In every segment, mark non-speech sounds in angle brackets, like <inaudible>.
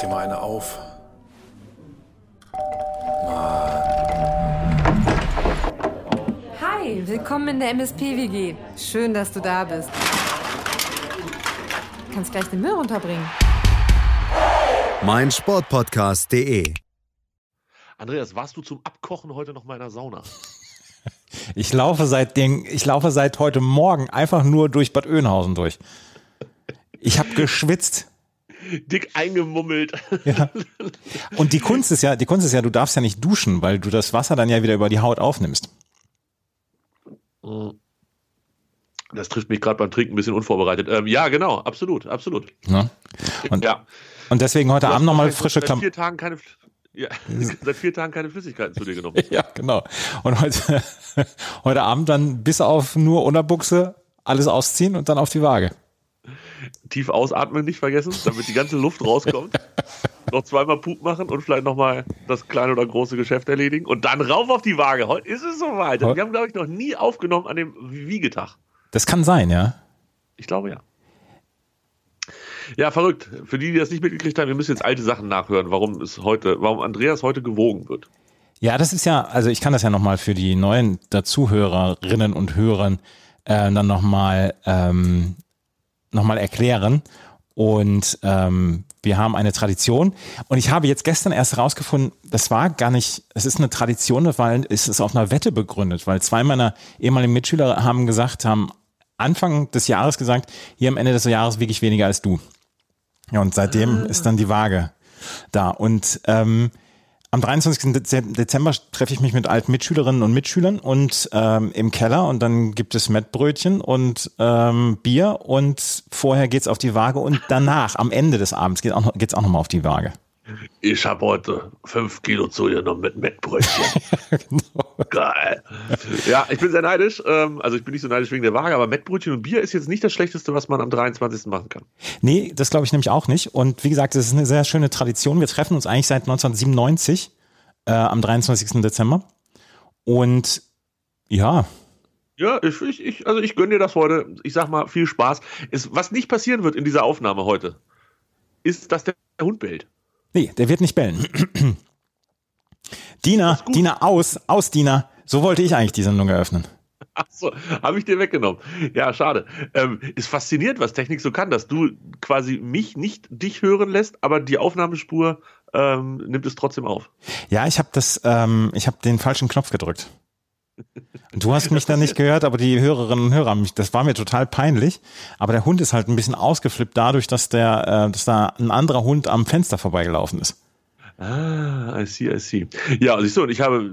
dir mal eine auf. Hi, willkommen in der MSP-WG. Schön, dass du da bist. Du kannst gleich den Müll runterbringen. mein Sportpodcast.de. Andreas, warst du zum Abkochen heute noch mal in der Sauna? <laughs> Ich laufe seit den, ich laufe seit heute Morgen einfach nur durch Bad Oeynhausen durch. Ich habe geschwitzt. Dick eingemummelt. Ja. Und die Kunst ist ja, die Kunst ist ja, du darfst ja nicht duschen, weil du das Wasser dann ja wieder über die Haut aufnimmst. Das trifft mich gerade beim Trinken ein bisschen unvorbereitet. Ähm, ja, genau, absolut, absolut. Ne? Und, ja. und deswegen heute Abend nochmal frische Klamotten. vier Tagen keine, ja, <laughs> seit vier Tagen keine Flüssigkeiten zu dir genommen. <laughs> Ja, genau. Und heute, <laughs> heute Abend dann bis auf nur Unterbuchse alles ausziehen und dann auf die Waage. Tief ausatmen nicht vergessen, damit die ganze Luft rauskommt. <laughs> noch zweimal Pup machen und vielleicht nochmal das kleine oder große Geschäft erledigen und dann rauf auf die Waage. Heute ist es soweit. Wir haben, glaube ich, noch nie aufgenommen an dem Wiegetag. Das kann sein, ja. Ich glaube ja. Ja, verrückt. Für die, die das nicht mitgekriegt haben, wir müssen jetzt alte Sachen nachhören, warum es heute, warum Andreas heute gewogen wird. Ja, das ist ja, also ich kann das ja nochmal für die neuen Dazuhörerinnen und Hörern äh, dann nochmal ähm, noch mal erklären. Und ähm, wir haben eine Tradition. Und ich habe jetzt gestern erst herausgefunden, das war gar nicht, es ist eine Tradition, weil es ist auf einer Wette begründet, weil zwei meiner ehemaligen Mitschüler haben gesagt, haben Anfang des Jahres gesagt, hier am Ende des Jahres wiege ich weniger als du. Ja, und seitdem ist dann die Waage da. Und ähm, am 23. Dez- Dezember treffe ich mich mit alten Mitschülerinnen und Mitschülern und ähm, im Keller und dann gibt es Mettbrötchen und ähm, Bier und vorher geht's auf die Waage und danach, am Ende des Abends, geht auch geht's auch nochmal auf die Waage. Ich habe heute fünf Kilo zu dir noch mit Mettbrötchen. <laughs> Geil. Ja, ich bin sehr neidisch. Ähm, also ich bin nicht so neidisch wegen der Waage, aber Mettbrötchen und Bier ist jetzt nicht das Schlechteste, was man am 23. machen kann. Nee, das glaube ich nämlich auch nicht. Und wie gesagt, das ist eine sehr schöne Tradition. Wir treffen uns eigentlich seit 1997 äh, am 23. Dezember. Und ja, Ja, ich, ich, ich, also ich gönne dir das heute. Ich sag mal, viel Spaß. Es, was nicht passieren wird in dieser Aufnahme heute, ist, dass der Hund bellt. Nee, der wird nicht bellen. Dina, Dina, aus, aus, Dina. So wollte ich eigentlich die Sendung eröffnen. Achso, habe ich dir weggenommen. Ja, schade. Ähm, ist faszinierend, was Technik so kann, dass du quasi mich nicht dich hören lässt, aber die Aufnahmespur ähm, nimmt es trotzdem auf. Ja, ich habe das, ähm, ich habe den falschen Knopf gedrückt. Du hast mich dann nicht gehört, aber die Hörerinnen und Hörer haben mich. Das war mir total peinlich. Aber der Hund ist halt ein bisschen ausgeflippt dadurch, dass der, äh, dass da ein anderer Hund am Fenster vorbeigelaufen ist. Ah, I see, I see. Ja, siehst du, und ich habe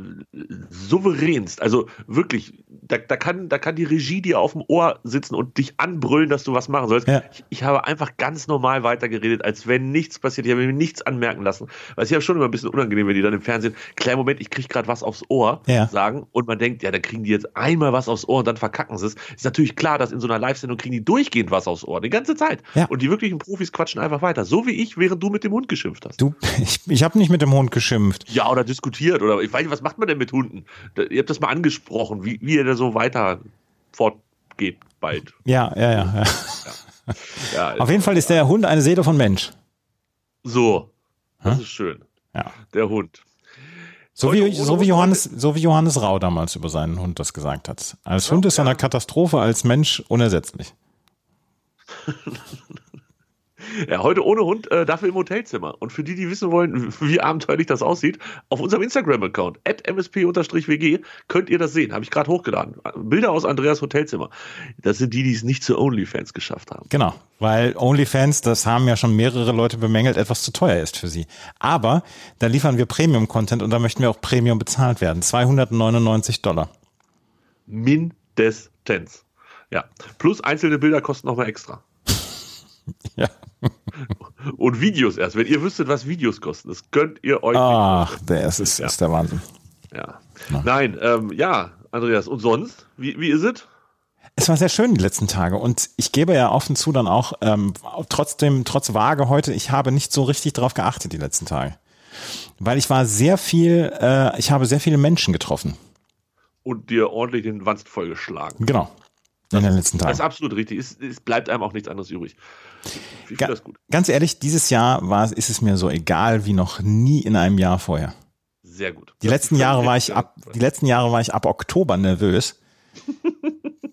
souveränst, also wirklich, da, da, kann, da kann die Regie dir auf dem Ohr sitzen und dich anbrüllen, dass du was machen sollst. Ja. Ich, ich habe einfach ganz normal weitergeredet, als wenn nichts passiert. Ich habe mir nichts anmerken lassen. Weil es ist ja schon immer ein bisschen unangenehm, wenn die dann im Fernsehen, kleinen Moment, ich kriege gerade was aufs Ohr Ja. sagen und man denkt, ja, dann kriegen die jetzt einmal was aufs Ohr und dann verkacken sie es. Ist natürlich klar, dass in so einer Live-Sendung kriegen die durchgehend was aufs Ohr, die ganze Zeit. Ja. Und die wirklichen Profis quatschen einfach weiter. So wie ich, während du mit dem Hund geschimpft hast. Du, <laughs> ich, ich habe nicht mit dem Hund geschimpft. Ja, oder diskutiert oder ich weiß nicht, was macht man denn mit Hunden? Ihr habt das mal angesprochen, wie, wie er da so weiter fortgeht bald. Ja, ja, ja. ja. Ja, Auf jeden Fall ist der Hund eine Seele von Mensch. so. Das Hä? ist schön. Ja. Der Hund. So wie, so wie Johannes, so wie Johannes Rau damals über seinen Hund das gesagt hat. Als Hund ist er eine Katastrophe, als Mensch unersetzlich. <laughs> Ja, heute ohne Hund, äh, dafür im Hotelzimmer. Und für die, die wissen wollen, <laughs> wie abenteuerlich das aussieht, auf unserem Instagram-Account, msp-wg, könnt ihr das sehen. Habe ich gerade hochgeladen. Bilder aus Andreas Hotelzimmer. Das sind die, die es nicht zu OnlyFans geschafft haben. Genau, weil OnlyFans, das haben ja schon mehrere Leute bemängelt, etwas zu teuer ist für sie. Aber da liefern wir Premium-Content und da möchten wir auch Premium bezahlt werden. 299 Dollar. Mindestens. Ja. Plus einzelne Bilder kosten nochmal extra. <laughs> Ja. Und Videos erst. Wenn ihr wüsstet, was Videos kosten, das könnt ihr euch Ach, der ist, ist, ist der Wahnsinn. Ja. Nein, ähm, ja, Andreas. Und sonst? Wie, wie ist es? Es war sehr schön die letzten Tage und ich gebe ja offen zu dann auch, ähm, trotzdem, trotz Waage heute, ich habe nicht so richtig darauf geachtet die letzten Tage. Weil ich war sehr viel, äh, ich habe sehr viele Menschen getroffen. Und dir ordentlich den Wanst vollgeschlagen. Genau. in den letzten Tagen. Das ist absolut richtig. Es, es bleibt einem auch nichts anderes übrig. Ich finde das gut. Ganz ehrlich, dieses Jahr war, ist es mir so egal wie noch nie in einem Jahr vorher. Sehr gut. Die letzten Jahre war ich ab, die letzten Jahre war ich ab Oktober nervös. <laughs>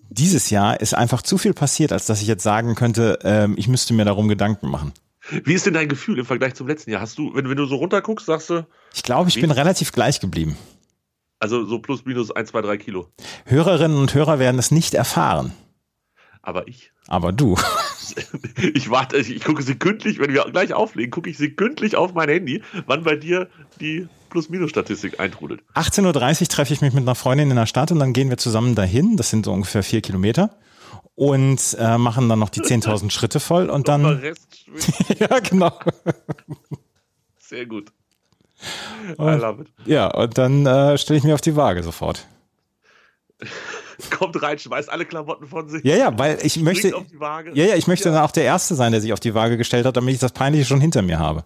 Dieses Jahr ist einfach zu viel passiert, als dass ich jetzt sagen könnte, ähm, ich müsste mir darum Gedanken machen. Wie ist denn dein Gefühl im Vergleich zum letzten Jahr? Hast du, wenn, wenn du so runterguckst, sagst du, Ich glaube, ich bin relativ gleich geblieben. also so plus minus 1, 2, 3 Kilo. Hörerinnen und Hörer werden es nicht erfahren. Aber ich. Aber du. <laughs> Ich warte, ich, ich gucke sekündlich, wenn wir gleich auflegen, gucke ich sekündlich auf mein Handy, wann bei dir die Plus-Minus-Statistik eintrudelt. 18.30 Uhr treffe ich mich mit einer Freundin in der Stadt und dann gehen wir zusammen dahin. Das sind so ungefähr vier Kilometer. Und äh, machen dann noch die 10.000 <laughs> Schritte voll und dann. Rest <laughs> ja, genau. Sehr gut. I love it. Ja, und dann äh, stelle ich mich auf die Waage sofort. <laughs> Kommt rein, schmeißt alle Klamotten von sich. Ja, ja, weil ich möchte. Ja, ja, ich möchte dann auch der Erste sein, der sich auf die Waage gestellt hat, damit ich das Peinliche schon hinter mir habe.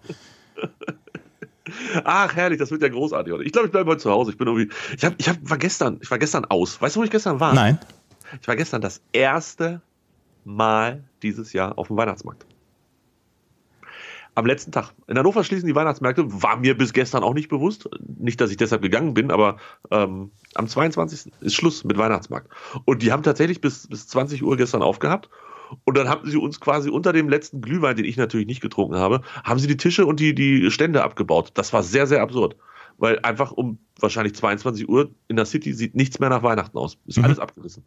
<laughs> Ach, herrlich, das wird ja großartig. Oder? Ich glaube, ich bleibe heute zu Hause. Ich bin irgendwie. Ich, hab, ich hab, war gestern, ich war gestern aus. Weißt du, wo ich gestern war? Nein. Ich war gestern das erste Mal dieses Jahr auf dem Weihnachtsmarkt. Am letzten Tag. In Hannover schließen die Weihnachtsmärkte. War mir bis gestern auch nicht bewusst. Nicht, dass ich deshalb gegangen bin, aber ähm, am 22. ist Schluss mit Weihnachtsmarkt. Und die haben tatsächlich bis, bis 20 Uhr gestern aufgehabt. Und dann haben sie uns quasi unter dem letzten Glühwein, den ich natürlich nicht getrunken habe, haben sie die Tische und die, die Stände abgebaut. Das war sehr, sehr absurd. Weil einfach um wahrscheinlich 22 Uhr in der City sieht nichts mehr nach Weihnachten aus. Ist Mhm. alles abgerissen.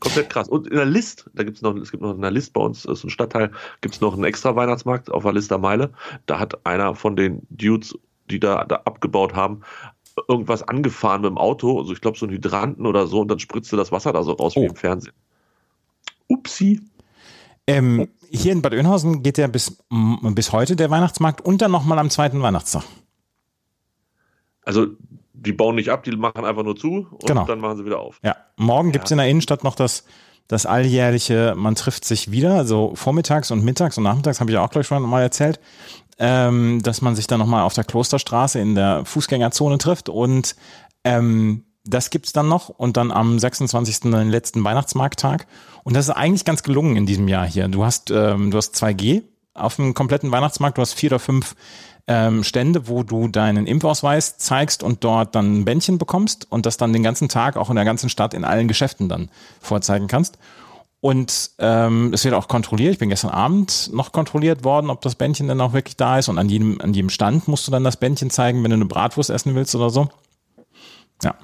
Komplett krass. Und in der List, da gibt's noch, es gibt noch in der List bei uns, das ist ein Stadtteil, gibt's noch einen extra Weihnachtsmarkt auf der Lister Meile. Da hat einer von den Dudes, die da, da abgebaut haben, irgendwas angefahren mit dem Auto, also ich glaube so einen Hydranten oder so, und dann spritzte das Wasser da so raus Oh. wie im Fernsehen. Upsi. Ähm, hier in Bad Oeynhausen geht ja bis, bis heute der Weihnachtsmarkt und dann nochmal am zweiten Weihnachtstag. Also die bauen nicht ab, die machen einfach nur zu und Genau. dann machen sie wieder auf. Ja, morgen gibt's in der Innenstadt noch das, das alljährliche, man trifft sich wieder, also vormittags und mittags und nachmittags, habe ich auch gleich schon mal erzählt, ähm, dass man sich dann nochmal auf der Klosterstraße in der Fußgängerzone trifft und ähm, das gibt's dann noch und dann am 26. den letzten Weihnachtsmarkttag. Und das ist eigentlich ganz gelungen in diesem Jahr hier. Du hast, ähm, du hast 2G auf dem kompletten Weihnachtsmarkt, du hast vier oder fünf ähm, Stände, wo du deinen Impfausweis zeigst und dort dann ein Bändchen bekommst und das dann den ganzen Tag auch in der ganzen Stadt in allen Geschäften dann vorzeigen kannst. Und ähm, es wird auch kontrolliert. Ich bin gestern Abend noch kontrolliert worden, ob das Bändchen dann auch wirklich da ist. Und an jedem, an jedem Stand musst du dann das Bändchen zeigen, wenn du eine Bratwurst essen willst oder so. Ja.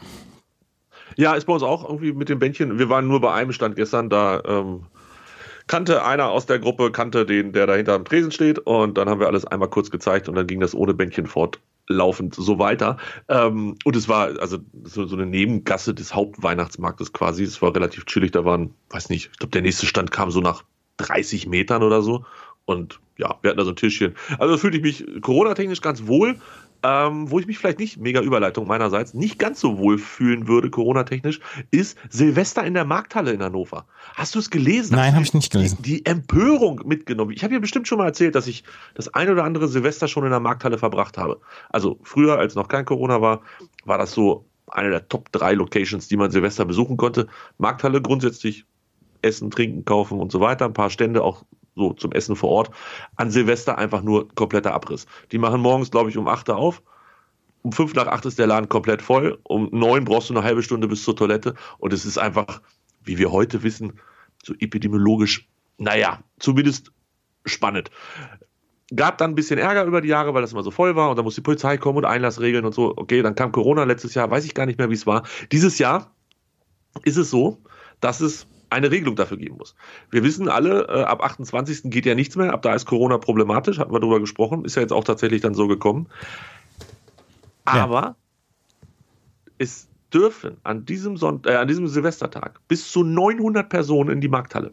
Ja, ist bei uns auch irgendwie mit dem Bändchen. Wir waren nur bei einem Stand gestern, da ähm, kannte einer aus der Gruppe, kannte den, der da hinter dem Tresen steht und dann haben wir alles einmal kurz gezeigt und dann ging das ohne Bändchen fortlaufend so weiter. Ähm, und es war also so, so eine Nebengasse des Hauptweihnachtsmarktes quasi. Es war relativ chillig, da waren, weiß nicht, ich glaube, der nächste Stand kam so nach 30 Metern oder so. Und ja, wir hatten da so ein Tischchen. Also fühlte ich mich Corona-technisch ganz wohl. Ähm, wo ich mich vielleicht nicht, mega Überleitung meinerseits, nicht ganz so wohl fühlen würde, Corona-technisch, ist Silvester in der Markthalle in Hannover. Hast du es gelesen? Nein, habe ich nicht gelesen. Die, die Empörung mitgenommen. Ich habe dir bestimmt schon mal erzählt, dass ich das ein oder andere Silvester schon in der Markthalle verbracht habe. Also früher, als noch kein Corona war, war das so eine der Top 3 Locations, die man Silvester besuchen konnte. Markthalle grundsätzlich Essen, Trinken, Kaufen und so weiter. Ein paar Stände auch so zum Essen vor Ort. An Silvester einfach nur kompletter Abriss. Die machen morgens, glaube ich, um 8 Uhr auf. Um 5 nach 8 ist der Laden komplett voll. Um 9 brauchst du eine halbe Stunde bis zur Toilette. Und es ist einfach, wie wir heute wissen, so epidemiologisch, naja, zumindest spannend. Gab dann ein bisschen Ärger über die Jahre, weil das immer so voll war und da muss die Polizei kommen und Einlassregeln und so. Okay, dann kam Corona letztes Jahr, weiß ich gar nicht mehr, wie es war. Dieses Jahr ist es so, dass es eine Regelung dafür geben muss. Wir wissen alle, äh, ab 28. geht ja nichts mehr, ab da ist Corona problematisch, hatten wir darüber gesprochen, ist ja jetzt auch tatsächlich dann so gekommen. Ja. Aber es dürfen an diesem, Sonnt äh, an diesem Silvestertag bis zu 900 Personen in die Markthalle.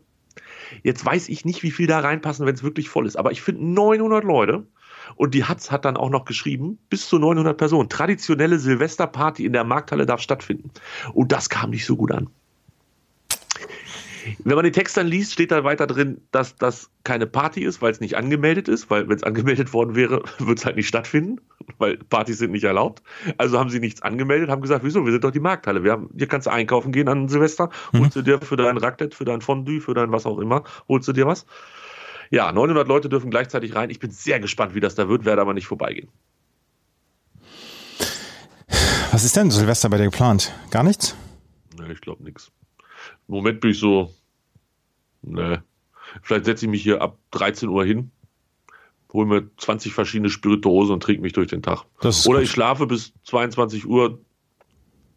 Jetzt weiß ich nicht, wie viel da reinpassen, wenn es wirklich voll ist, aber ich finde 900 Leute und die Hatz hat dann auch noch geschrieben, bis zu 900 Personen. Traditionelle Silvesterparty in der Markthalle darf stattfinden. Und das kam nicht so gut an. Wenn man den Text dann liest, steht da weiter drin, dass das keine Party ist, weil es nicht angemeldet ist, weil wenn es angemeldet worden wäre, <laughs> würde es halt nicht stattfinden, weil Partys sind nicht erlaubt. Also haben sie nichts angemeldet, haben gesagt, wieso, wir sind doch die Markthalle. Wir haben, hier kannst du einkaufen gehen an Silvester, mhm. holst du dir für dein Raclette, für dein Fondue, für dein was auch immer, holst du dir was. Ja, 900 Leute dürfen gleichzeitig rein. Ich bin sehr gespannt, wie das da wird, werde aber nicht vorbeigehen. Was ist denn Silvester bei dir geplant? Gar nichts? Nee, ich glaube nichts. Im Moment bin ich so, ne. Vielleicht setze ich mich hier ab 13 Uhr hin, hole mir 20 verschiedene Spirituosen und trinke mich durch den Tag. Oder gut. ich schlafe bis 22 Uhr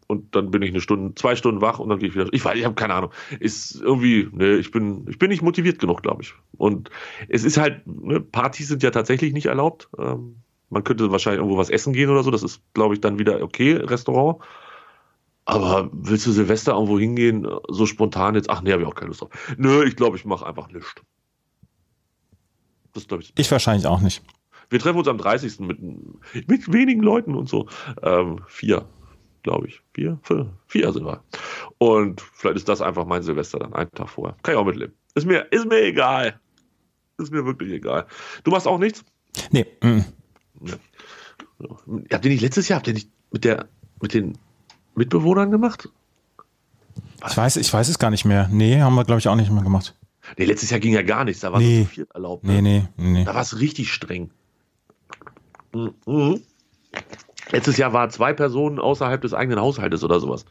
und dann bin ich eine Stunde, zwei Stunden wach und dann gehe ich wieder. Ich weiß, ich habe keine Ahnung. Ist irgendwie, ne, ich bin, ich bin nicht motiviert genug, glaube ich. Und es ist halt, ne, Partys sind ja tatsächlich nicht erlaubt. Ähm, man könnte wahrscheinlich irgendwo was essen gehen oder so. Das ist, glaube ich, dann wieder okay, Restaurant. Aber willst du Silvester irgendwo hingehen, so spontan jetzt? Ach nee, habe ich auch keine Lust drauf. Nö, ich glaube, ich mache einfach nichts. Das glaube ich. Ich wahrscheinlich auch nicht. Wir treffen uns am 30. mit, mit wenigen Leuten und so. Ähm, vier, glaube ich. Vier, vier, vier sind wir. Und vielleicht ist das einfach mein Silvester dann, einen Tag vorher. Kann ich auch mitleben. Ist mir, ist mir egal. Ist mir wirklich egal. Du machst auch nichts? Nee. Mm. Ja. Habt ihr nicht letztes Jahr, habt ihr nicht mit der, mit den Mitbewohnern gemacht? Ich weiß, ich weiß es gar nicht mehr. Nee, haben wir, glaube ich, auch nicht mehr gemacht. Nee, letztes Jahr ging ja gar nichts. Da war nee. so viel erlaubt. Ne? Nee, nee, nee. Da war es richtig streng. Mhm. Letztes Jahr waren zwei Personen außerhalb des eigenen Haushaltes oder sowas.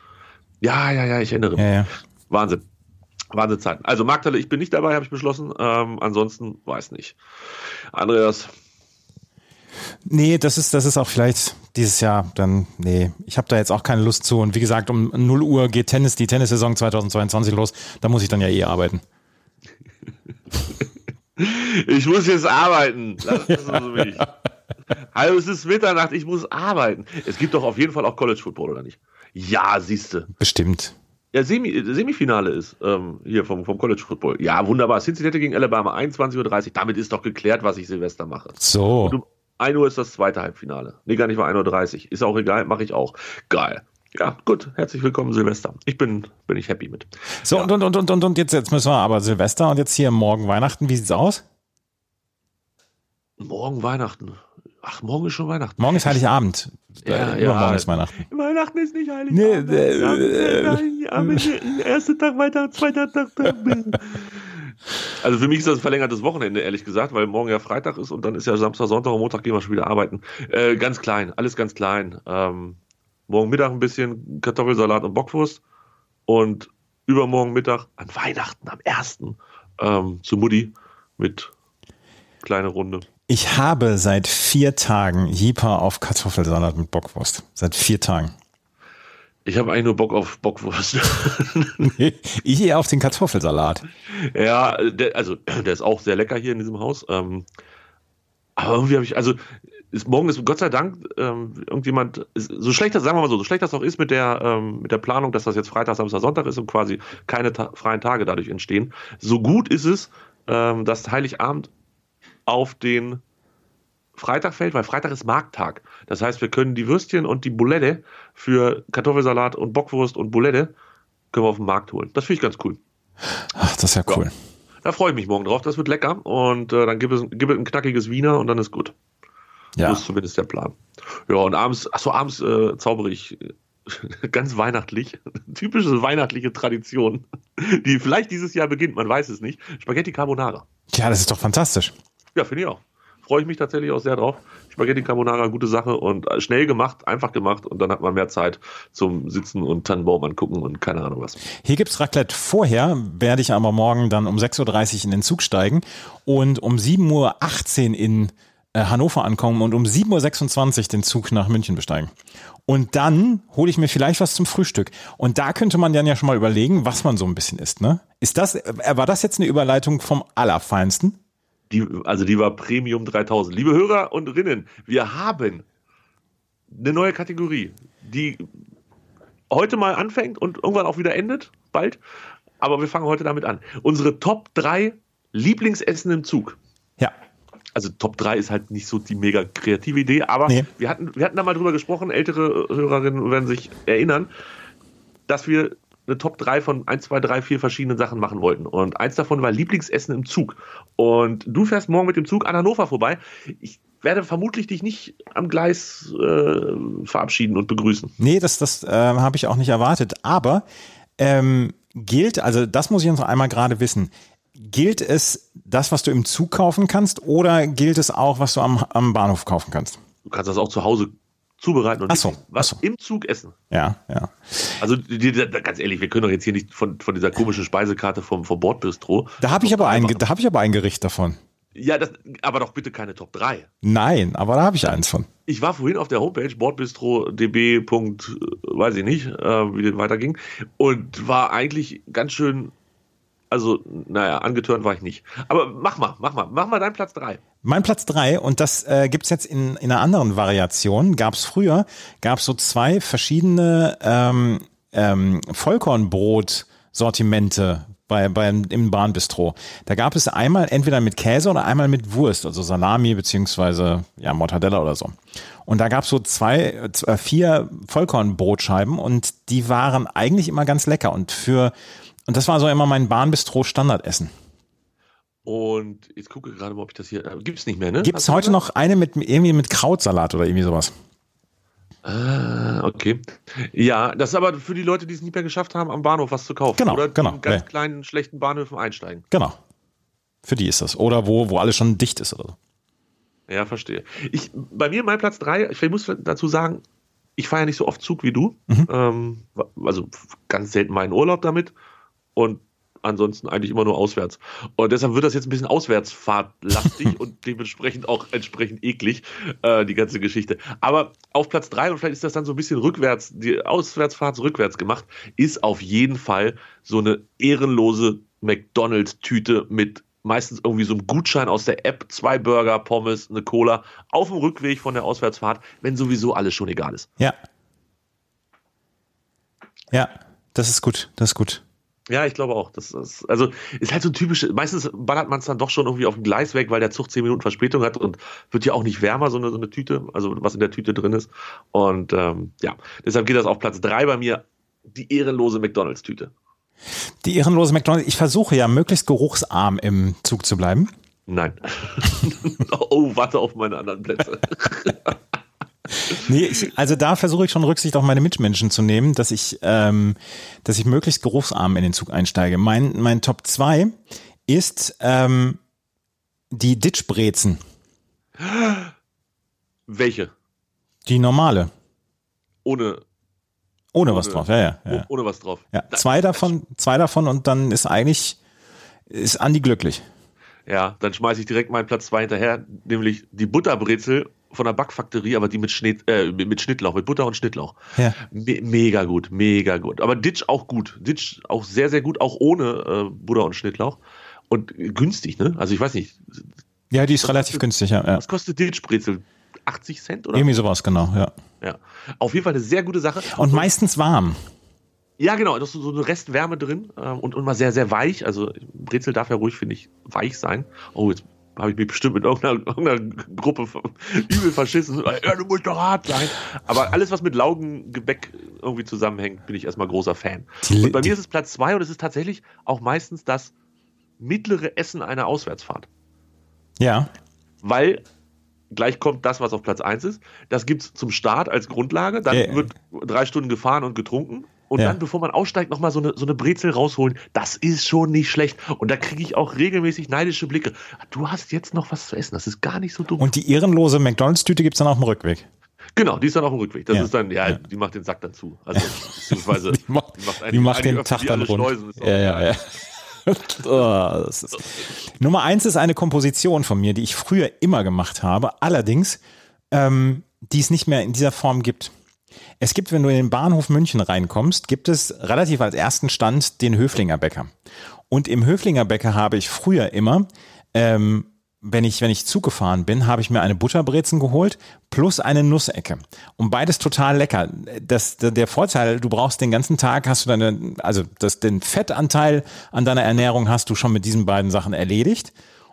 Ja, ja, ja, ich erinnere mich. Ja, ja. Wahnsinn. Wahnsinnszeiten. Also Markthalle, ich bin nicht dabei, habe ich beschlossen. Ähm, ansonsten weiß nicht. Andreas, Nee, das ist, das ist auch vielleicht dieses Jahr dann, nee, ich habe da jetzt auch keine Lust zu. Und wie gesagt, um 0 Uhr geht Tennis, die Tennissaison 2022 los. Da muss ich dann ja eh arbeiten. <laughs> Ich muss jetzt arbeiten. Lass das ja. mich. Also es ist Mitternacht, ich muss arbeiten. Es gibt doch auf jeden Fall auch College Football, oder nicht? Ja, siehste. Bestimmt. Ja, Semi, Semifinale ist ähm, hier vom, vom College Football. Ja, wunderbar. Cincinnati gegen Alabama, 21.30 Uhr. Damit ist doch geklärt, was ich Silvester mache. So. Und um 1 Uhr ist das zweite Halbfinale. Nee, gar nicht mal 1.30 Uhr. Ist auch egal, mache ich auch. Geil. Ja, gut. Herzlich willkommen, Silvester. Ich bin, bin ich happy mit. So, ja. und, und, und, und, und jetzt, jetzt müssen wir aber Silvester und jetzt hier morgen Weihnachten. Wie sieht's aus? Morgen Weihnachten. Ach, morgen ist schon Weihnachten. Morgen ist Heiligabend. Ja, äh, ja, morgen ist Weihnachten. Weihnachten ist nicht Heiligabend. Nee, äh, äh, erster Tag, weiter, zweiter Tag. Also für mich ist das ein verlängertes Wochenende, ehrlich gesagt, weil morgen ja Freitag ist und dann ist ja Samstag, Sonntag und Montag gehen wir schon wieder arbeiten. Äh, ganz klein, alles ganz klein. Ähm, morgen Mittag ein bisschen Kartoffelsalat und Bockwurst und übermorgen Mittag an Weihnachten am 1. Ähm, zu Mutti mit kleine Runde. Ich habe seit vier Tagen Jeeper auf Kartoffelsalat mit Bockwurst. Seit vier Tagen. Ich habe eigentlich nur Bock auf Bockwurst. <laughs> ich eher auf den Kartoffelsalat. Ja, der, also der ist auch sehr lecker hier in diesem Haus. Ähm, aber irgendwie habe ich, also ist, morgen ist Gott sei Dank ähm, irgendjemand, ist, so schlecht das, sagen wir mal so, so schlecht das auch ist mit der, ähm, mit der Planung, dass das jetzt Freitag, Samstag, Sonntag ist und quasi keine ta freien Tage dadurch entstehen. So gut ist es, ähm, dass Heiligabend auf den Freitag fällt, weil Freitag ist Markttag. Das heißt, wir können die Würstchen und die Boulette für Kartoffelsalat und Bockwurst und Boulette können wir auf den Markt holen. Das finde ich ganz cool. Ach, das ist ja cool. Ja. Da freue ich mich morgen drauf. Das wird lecker. Und äh, dann gibt es, gibt es ein knackiges Wiener und dann ist gut. Ja. Das ist zumindest der Plan. Ja, und abends, achso, abends äh, zaubere ich <laughs> ganz weihnachtlich, <laughs> typische weihnachtliche Tradition, die vielleicht dieses Jahr beginnt, man weiß es nicht. Spaghetti Carbonara. Ja, das ist doch fantastisch. Ja, finde ich auch freue ich mich tatsächlich auch sehr drauf. Spaghetti Carbonara, gute Sache und äh, schnell gemacht, einfach gemacht und dann hat man mehr Zeit zum Sitzen und Tannenbaum angucken und keine Ahnung was. Hier gibt es Raclette vorher, werde ich aber morgen dann um 6.30 Uhr in den Zug steigen und um 7.18 Uhr in äh, Hannover ankommen und um 7.26 Uhr den Zug nach München besteigen. Und dann hole ich mir vielleicht was zum Frühstück. Und da könnte man dann ja schon mal überlegen, was man so ein bisschen isst, ne? Ist das, äh, war das jetzt eine Überleitung vom Allerfeinsten? Die, also die war Premium 3000. Liebe Hörer und Rinnen, wir haben eine neue Kategorie, die heute mal anfängt und irgendwann auch wieder endet, bald. Aber wir fangen heute damit an. Unsere Top 3 Lieblingsessen im Zug. Ja. Also Top 3 ist halt nicht so die mega kreative Idee, aber nee. wir, hatten, wir hatten da mal drüber gesprochen, ältere Hörerinnen werden sich erinnern, dass wir eine Top 3 von 1, 2, 3, 4 verschiedenen Sachen machen wollten. Und eins davon war Lieblingsessen im Zug. Und du fährst morgen mit dem Zug an Hannover vorbei. Ich werde vermutlich dich nicht am Gleis äh, verabschieden und begrüßen. Nee, das, das äh, habe ich auch nicht erwartet. Aber ähm, gilt, also das muss ich uns einmal gerade wissen, gilt es das, was du im Zug kaufen kannst, oder gilt es auch, was du am, am Bahnhof kaufen kannst? Du kannst das auch zu Hause zubereiten und so, was so. im Zug essen. Ja, ja. Also die, die, ganz ehrlich, wir können doch jetzt hier nicht von, von dieser komischen Speisekarte vom, vom Bordbistro. Da habe ich, aber ein, da hab ich aber ein Gericht davon. Ja, das, aber doch bitte keine Top 3. Nein, aber da habe ich eins von. Ich war vorhin auf der Homepage bordbistro.db. weiß ich nicht, äh, wie das weiterging und war eigentlich ganz schön, also naja, angetörnt war ich nicht. Aber mach mal, mach mal, mach mal deinen Platz 3. Mein Platz drei und das äh, gibt's jetzt in, in einer anderen Variation, gab's früher, gab's so zwei verschiedene ähm, ähm, Vollkornbrot-Sortimente bei, bei, im Bahnbistro. Da gab es einmal entweder mit Käse oder einmal mit Wurst, also Salami beziehungsweise ja, Mortadella oder so. Und da gab's so zwei, äh, vier Vollkornbrotscheiben und die waren eigentlich immer ganz lecker und für und das war so immer mein Bahnbistro-Standardessen. Und jetzt gucke gerade mal, ob ich das hier. Äh, gibt's nicht mehr, ne? Gibt es heute noch eine mit irgendwie mit Krautsalat oder irgendwie sowas? Ah, okay. Ja, das ist aber für die Leute, die es nicht mehr geschafft haben, am Bahnhof was zu kaufen. Genau, Oder genau, in ganz ja. kleinen, schlechten Bahnhöfen einsteigen. Genau. Für die ist das. Oder wo, wo alles schon dicht ist oder so. Ja, verstehe. Ich, bei mir mein Platz 3, ich muss dazu sagen, ich fahre ja nicht so oft Zug wie du. Mhm. Ähm, also ganz selten meinen Urlaub damit. Und ansonsten eigentlich immer nur auswärts. Und deshalb wird das jetzt ein bisschen auswärtsfahrtlastig <laughs> und dementsprechend auch entsprechend eklig, äh, die ganze Geschichte. Aber auf Platz 3, und vielleicht ist das dann so ein bisschen rückwärts, die Auswärtsfahrt rückwärts gemacht, ist auf jeden Fall so eine ehrenlose McDonalds-Tüte mit meistens irgendwie so einem Gutschein aus der App, zwei Burger, Pommes, eine Cola, auf dem Rückweg von der Auswärtsfahrt, wenn sowieso alles schon egal ist. Ja. Ja, das ist gut. Das ist gut. Ja, ich glaube auch. Das ist, also ist halt so ein typisch, meistens ballert man es dann doch schon irgendwie auf dem Gleis weg, weil der Zug zehn Minuten Verspätung hat und wird ja auch nicht wärmer, so eine, so eine Tüte, also was in der Tüte drin ist. Und ähm, ja, deshalb geht das auf Platz drei bei mir, die ehrenlose McDonalds-Tüte. Die ehrenlose McDonalds. Ich versuche ja möglichst geruchsarm im Zug zu bleiben. Nein. <laughs> oh, warte auf meine anderen Plätze. <laughs> Nee, ich, also da versuche ich schon Rücksicht auf meine Mitmenschen zu nehmen, dass ich, ähm, dass ich möglichst geruchsarm in den Zug einsteige. Mein, mein Top 2 ist ähm, die Ditchbrezen, Welche? die normale. Ohne, Ohne was drauf, ja, ja. ja. ohne was drauf. ja. Zwei davon, zwei davon und dann ist eigentlich, ist Andi glücklich. Ja, dann schmeiße ich direkt meinen Platz zwei hinterher, nämlich die Butterbrezel von der Backfaktorie, aber die mit, Schnitt, äh, mit Schnittlauch, mit Butter und Schnittlauch. Ja. Me mega gut, mega gut. Aber Ditch auch gut. Ditch auch sehr, sehr gut, auch ohne äh, Butter und Schnittlauch. Und günstig, ne? Also ich weiß nicht, Ja, die ist relativ günstig, ja. was kostet Ditch-Brezel? 80 Cent oder? Irgendwie sowas, genau, ja. Ja. Auf jeden Fall eine sehr gute Sache. Und meistens warm. Ja, genau, da ist so eine Restwärme drin ähm, und, und mal sehr, sehr weich. Also Brezel darf ja ruhig, finde ich, weich sein. Oh, jetzt habe ich mich bestimmt mit irgendeiner, irgendeiner Gruppe übel verschissen. Ja, du musst doch hart sein. Aber alles, was mit Laugengebäck irgendwie zusammenhängt, bin ich erstmal großer Fan. Und bei mir ist es Platz zwei und es ist tatsächlich auch meistens das mittlere Essen einer Auswärtsfahrt. Ja. Weil gleich kommt das, was auf Platz 1 ist. Das gibt's zum Start als Grundlage. Dann Ja. wird drei Stunden gefahren und getrunken. Und Ja. dann, bevor man aussteigt, nochmal so eine, so eine Brezel rausholen. Das ist schon nicht schlecht. Und da kriege ich auch regelmäßig neidische Blicke. Du hast jetzt noch was zu essen. Das ist gar nicht so dumm. Und die ehrenlose McDonalds-Tüte gibt's dann auf dem Rückweg. genau, die ist dann auf dem Rückweg. Das Ja. ist dann, ja, Ja. die macht den Sack dann zu. Also, <laughs> beziehungsweise, Die macht, die macht den Tag dann rund. Schleusen, auch Ja, ja, ja. <laughs> Oh, ist. Nummer eins ist eine Komposition von mir, die ich früher immer gemacht habe, allerdings, ähm, die es nicht mehr in dieser Form gibt. Es gibt, wenn du in den Bahnhof München reinkommst, gibt es relativ als ersten Stand den Höflinger Bäcker. Und im Höflinger Bäcker habe ich früher immer, ähm, wenn ich, wenn ich Zug gefahren bin, habe ich mir eine Butterbrezen geholt plus eine Nussecke. Und beides total lecker. Das, der Vorteil, du brauchst den ganzen Tag, hast du deine, also das, den Fettanteil an deiner Ernährung hast du schon mit diesen beiden Sachen erledigt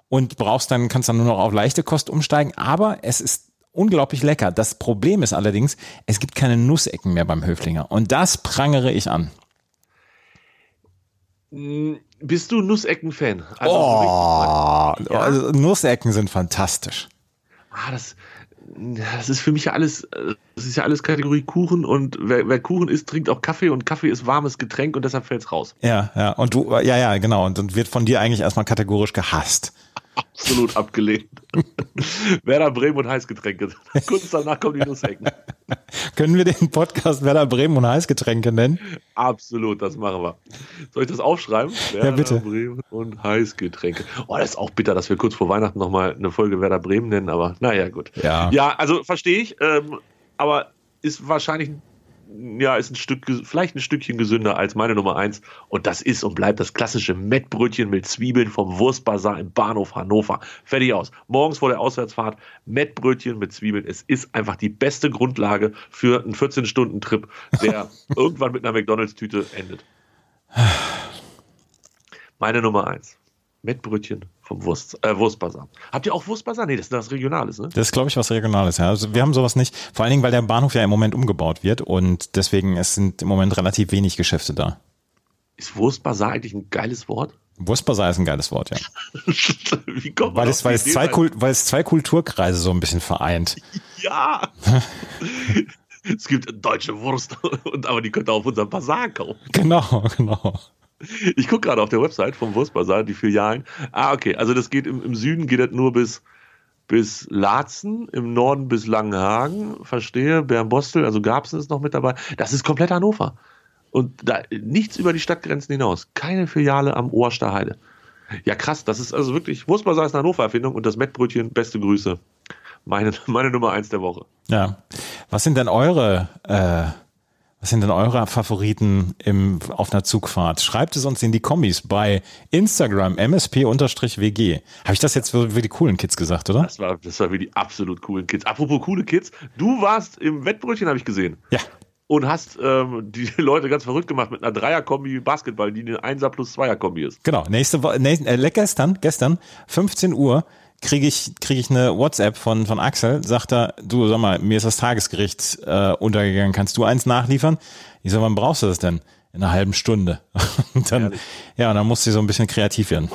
und brauchst dann, kannst dann nur noch auf leichte Kost umsteigen. Aber es ist unglaublich lecker. Das Problem ist allerdings, es gibt keine Nussecken mehr beim Höflinger. Und das prangere ich an. Mm, Bist du Nussecken-Fan? Also oh, ja? also Nussecken sind fantastisch. Ah, das, das ist für mich ja alles, das ist ja alles Kategorie Kuchen und wer, wer Kuchen isst, trinkt auch Kaffee und Kaffee ist warmes Getränk und deshalb fällt's raus. Ja, ja, und du, ja, ja, genau, und, und wird von dir eigentlich erstmal kategorisch gehasst. Absolut abgelehnt. <laughs> Werder Bremen und Heißgetränke. <laughs> Kurz danach kommen die Nussecken. Können wir den Podcast Werder Bremen und Heißgetränke nennen? Absolut, das machen wir. Soll ich das aufschreiben? Werder ja, bitte. Bremen und Heißgetränke. Oh, das ist auch bitter, dass wir kurz vor Weihnachten nochmal eine Folge Werder Bremen nennen, aber naja, gut. Ja, ja also verstehe ich, ähm, aber ist wahrscheinlich ja, ist ein Stück, vielleicht ein Stückchen gesünder als meine Nummer eins. Und das ist und bleibt das klassische Mettbrötchen mit Zwiebeln vom Wurstbazar im Bahnhof Hannover. Fertig aus. Morgens vor der Auswärtsfahrt Mettbrötchen mit Zwiebeln. Es ist einfach die beste Grundlage für einen 14-Stunden-Trip, der <laughs> irgendwann mit einer McDonalds-Tüte endet. Meine Nummer eins. Mettbrötchen vom Wurst, äh, Wurstbazar. Habt ihr auch Wurstbazar? Nee, das ist das Regionales, ne? Das ist, glaube ich, was Regionales, ja. Also wir haben sowas nicht. Vor allen Dingen, weil der Bahnhof ja im Moment umgebaut wird und deswegen es sind im Moment relativ wenig Geschäfte da. Ist Wurstbazar eigentlich ein geiles Wort? Wurstbazar ist ein geiles Wort, ja. <laughs> Wie kommt weil, es, weil, es zwei Kult, weil es zwei Kulturkreise so ein bisschen vereint. <laughs> Ja. <laughs> es gibt deutsche Wurst, und, aber die könnt ihr auf unserem Bazar kaufen. Genau, genau. <laughs> Ich gucke gerade auf der Website vom Wurstbazar, die Filialen. Ah, okay. Also das geht im, im Süden geht das nur bis, bis Laatzen, im Norden bis Langenhagen, verstehe, Bernbostel, also Garbsen ist noch mit dabei. Das ist komplett Hannover. Und da nichts über die Stadtgrenzen hinaus. Keine Filiale am Ohrster Heide. Ja, krass, das ist also wirklich, Wurstbazar ist eine Hannover-Erfindung und das Mettbrötchen, beste Grüße. Meine, <laughs> meine Nummer eins der Woche. Ja. Was sind denn eure äh was sind denn eure Favoriten im, auf einer Zugfahrt? Schreibt es uns in die Kommis bei Instagram msp-wg. Habe ich das jetzt für, für, die coolen Kids gesagt, oder? Das war, das war für die absolut coolen Kids. Apropos coole Kids, du warst im Wettbrötchen, habe ich gesehen. Ja. Und hast ähm, die <laughs> Leute ganz verrückt gemacht mit einer Dreier-Kombi Basketball, die eine Einser plus Zweier-Kombi ist. Genau. Nächste Woche, äh, gestern, gestern, 15 Uhr, kriege ich, krieg ich eine WhatsApp von, von Axel, sagt er, du sag mal, mir ist das Tagesgericht äh, untergegangen, kannst du eins nachliefern? Ich sag, wann brauchst du das denn? In einer halben Stunde. <laughs> Und dann, Ehrlich? ja, dann musst du so ein bisschen kreativ werden.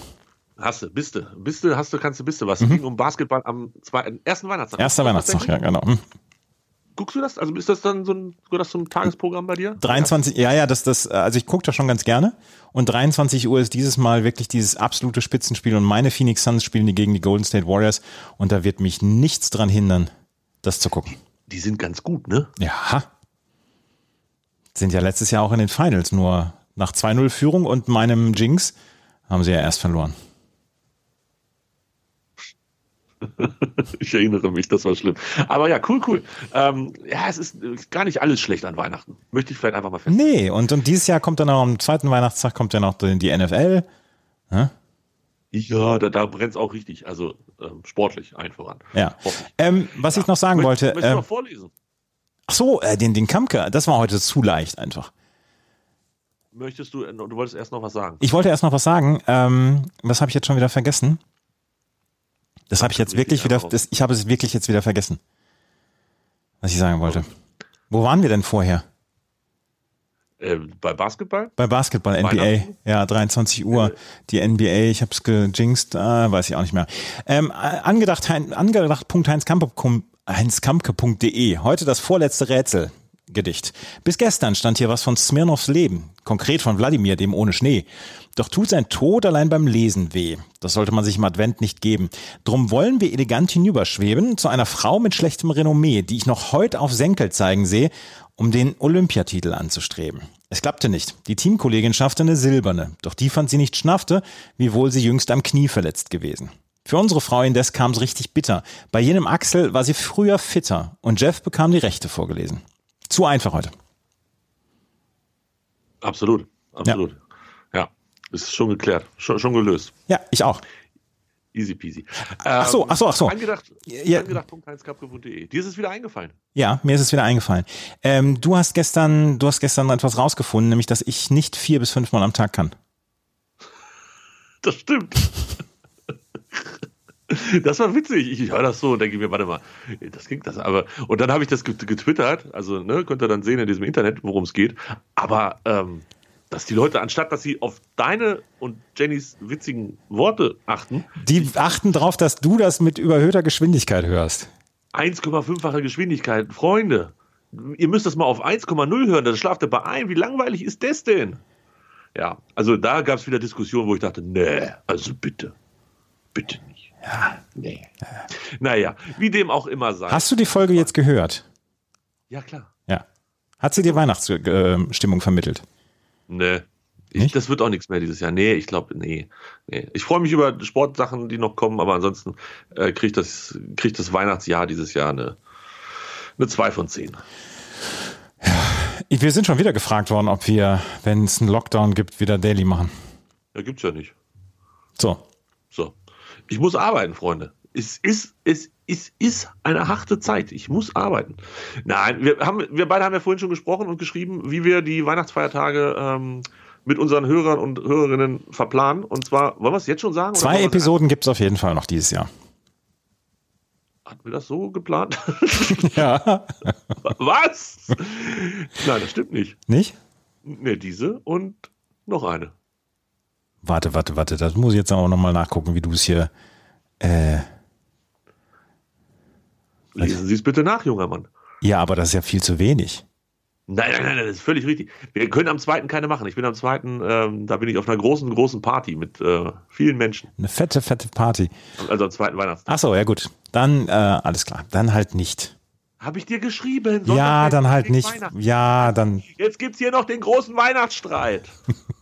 Hast du, bist du, bist du, hast du, kannst du, bist du was. Mhm. Ging um Basketball am zweiten, ersten Weihnachtstag. Erster Weihnachtstag, ja, genau. Guckst du das? Also ist das dann so ein, gehört das zum Tagesprogramm bei dir? 23, ja, ja, das, das, also ich gucke das schon ganz gerne. Und 23 Uhr ist dieses Mal wirklich dieses absolute Spitzenspiel und meine Phoenix Suns spielen die gegen die Golden State Warriors und da wird mich nichts dran hindern, das zu gucken. Die, die sind ganz gut, ne? Ja. Sind ja letztes Jahr auch in den Finals, nur nach 2-0 Führung und meinem Jinx haben sie ja erst verloren. <laughs> ich erinnere mich, das war schlimm. Aber ja, cool, cool. Ähm, ja, es ist gar nicht alles schlecht an Weihnachten. Möchte ich vielleicht einfach mal feststellen. Nee, und, und dieses Jahr kommt dann auch am zweiten Weihnachtstag kommt ja noch die NFL. Hä? Ja, da, da brennt es auch richtig. Also ähm, sportlich ein voran. Ja. Ähm, was ja. ich noch sagen Möcht, wollte. Möchtest du ähm, noch vorlesen? Ach so, äh, den, den Kampke, das war heute zu leicht einfach. Möchtest du, du wolltest erst noch was sagen? Ich wollte erst noch was sagen. Ähm, was habe ich jetzt schon wieder vergessen? Das habe ich jetzt wirklich wieder, das, ich habe es wirklich jetzt wieder vergessen, was ich sagen wollte. Wo waren wir denn vorher? Äh, bei Basketball? Bei Basketball, NBA. Ja, 23 Uhr. Die NBA, ich habe es gejinxt, äh, weiß ich auch nicht mehr. Ähm, angedacht, angedacht.heinzkampke.de. Heute das vorletzte Rätsel. Gedicht. Bis gestern stand hier was von Smirnovs Leben, konkret von Wladimir, dem ohne Schnee. Doch tut sein Tod allein beim Lesen weh. Das sollte man sich im Advent nicht geben. Drum wollen wir elegant hinüberschweben zu einer Frau mit schlechtem Renommee, die ich noch heute auf Senkel zeigen sehe, um den Olympiatitel anzustreben. Es klappte nicht. Die Teamkollegin schaffte eine silberne, doch die fand sie nicht schnaffte, wiewohl sie jüngst am Knie verletzt gewesen. Für unsere Frau indes kam's richtig bitter. Bei jenem Axel war sie früher fitter und Jeff bekam die Rechte vorgelesen. Zu einfach heute. Absolut, absolut. Ja, ja. ist schon geklärt, schon, schon gelöst. Ja, ich auch. Easy peasy. ach so, ach so, ach so. Angedacht, ja. angedacht.heinzkapke.de. Dir ist es wieder eingefallen. Ja, mir ist es wieder eingefallen. Ähm, du hast gestern, du hast gestern etwas rausgefunden, nämlich, dass ich nicht vier bis fünfmal am Tag kann. Das stimmt. <laughs> Das war witzig. Ich höre das so und denke mir, warte mal, das klingt das aber. Und dann habe ich das getwittert, also ne, könnt ihr dann sehen in diesem Internet, worum es geht. Aber ähm, dass die Leute, anstatt dass sie auf deine und Jennys witzigen Worte achten, Die achten drauf, dass du das mit überhöhter Geschwindigkeit hörst. 1,5-fache Geschwindigkeit. Freunde, ihr müsst das mal auf 1,0 hören, dann schlaft ihr bei ein. Wie langweilig ist das denn? Ja, also da gab es wieder Diskussionen, wo ich dachte, nee, also bitte, bitte nicht. Ja, nee. Naja, wie dem auch immer sei. Hast du die Folge jetzt gehört? ja, klar. Ja. Hat sie dir Weihnachtsstimmung vermittelt? Nee. Ich, das wird auch nichts mehr dieses Jahr. Nee, ich glaube, nee, nee. Ich freue mich über Sportsachen, die noch kommen, aber ansonsten äh, kriegt das, kriegt das Weihnachtsjahr dieses Jahr eine, eine 2 von 10. Wir sind schon wieder gefragt worden, ob wir, wenn es einen Lockdown gibt, wieder Daily machen. Ja, gibt's ja nicht. So. So. Ich muss arbeiten, Freunde. Es ist, es ist, ist eine harte Zeit. Ich muss arbeiten. Nein, wir, haben, wir beide haben ja vorhin schon gesprochen und geschrieben, wie wir die Weihnachtsfeiertage ähm, mit unseren Hörern und Hörerinnen verplanen. Und zwar, wollen wir es jetzt schon sagen? Zwei es Episoden gibt es auf jeden Fall noch dieses Jahr. Hatten wir das so geplant? <laughs> <laughs> Ja. Was? Nein, das stimmt nicht. Nicht? Ne, diese und noch eine. Warte, warte, warte. Das muss ich jetzt auch nochmal nachgucken, wie du es hier. Äh, Lesen Sie es bitte nach, junger Mann. ja, aber das ist ja viel zu wenig. Nein, nein, nein, das ist völlig richtig. Wir können am zweiten keine machen. Ich bin am zweiten, ähm, da bin ich auf einer großen, großen Party mit äh, vielen Menschen. Eine fette, fette Party. Also am zweiten Weihnachtstag. Ach so, ja gut. Dann, äh, alles klar. Dann halt nicht. Habe ich dir geschrieben? Ja, Sonntag dann halt nicht. Ja, dann. Jetzt gibt's hier noch den großen Weihnachtsstreit. <laughs>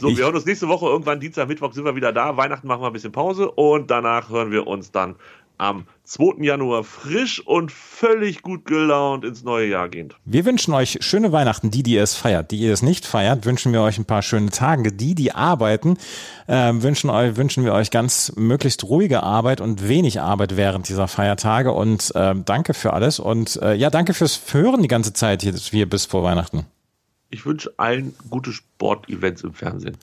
So, Ich- wir hören uns nächste Woche irgendwann Dienstag, Mittwoch sind wir wieder da. Weihnachten machen wir ein bisschen Pause und danach hören wir uns dann am 2. Januar frisch und völlig gut gelaunt ins neue Jahr gehend. Wir wünschen euch schöne Weihnachten, die, die es feiert. Die ihr es nicht feiert, wünschen wir euch ein paar schöne Tage. Die, die arbeiten, ähm, wünschen, euch, wünschen wir euch ganz möglichst ruhige Arbeit und wenig Arbeit während dieser Feiertage. Und ähm, danke für alles. Und äh, ja, danke fürs Hören die ganze Zeit hier, hier bis vor Weihnachten. Ich wünsche allen gute Sportevents im Fernsehen.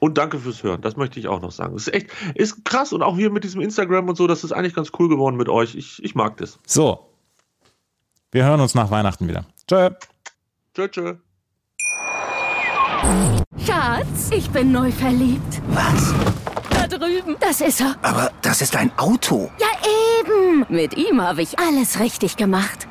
Und danke fürs Hören. Das möchte ich auch noch sagen. Das ist echt, ist krass. Und auch hier mit diesem Instagram und so, das ist eigentlich ganz cool geworden mit euch. Ich, ich mag das. So. Wir hören uns nach Weihnachten wieder. Tschö. Tschö, tschö. Schatz, ich bin neu verliebt. Was? Da drüben. Das ist er. Aber das ist ein Auto. Ja, eben. Mit ihm habe ich alles richtig gemacht.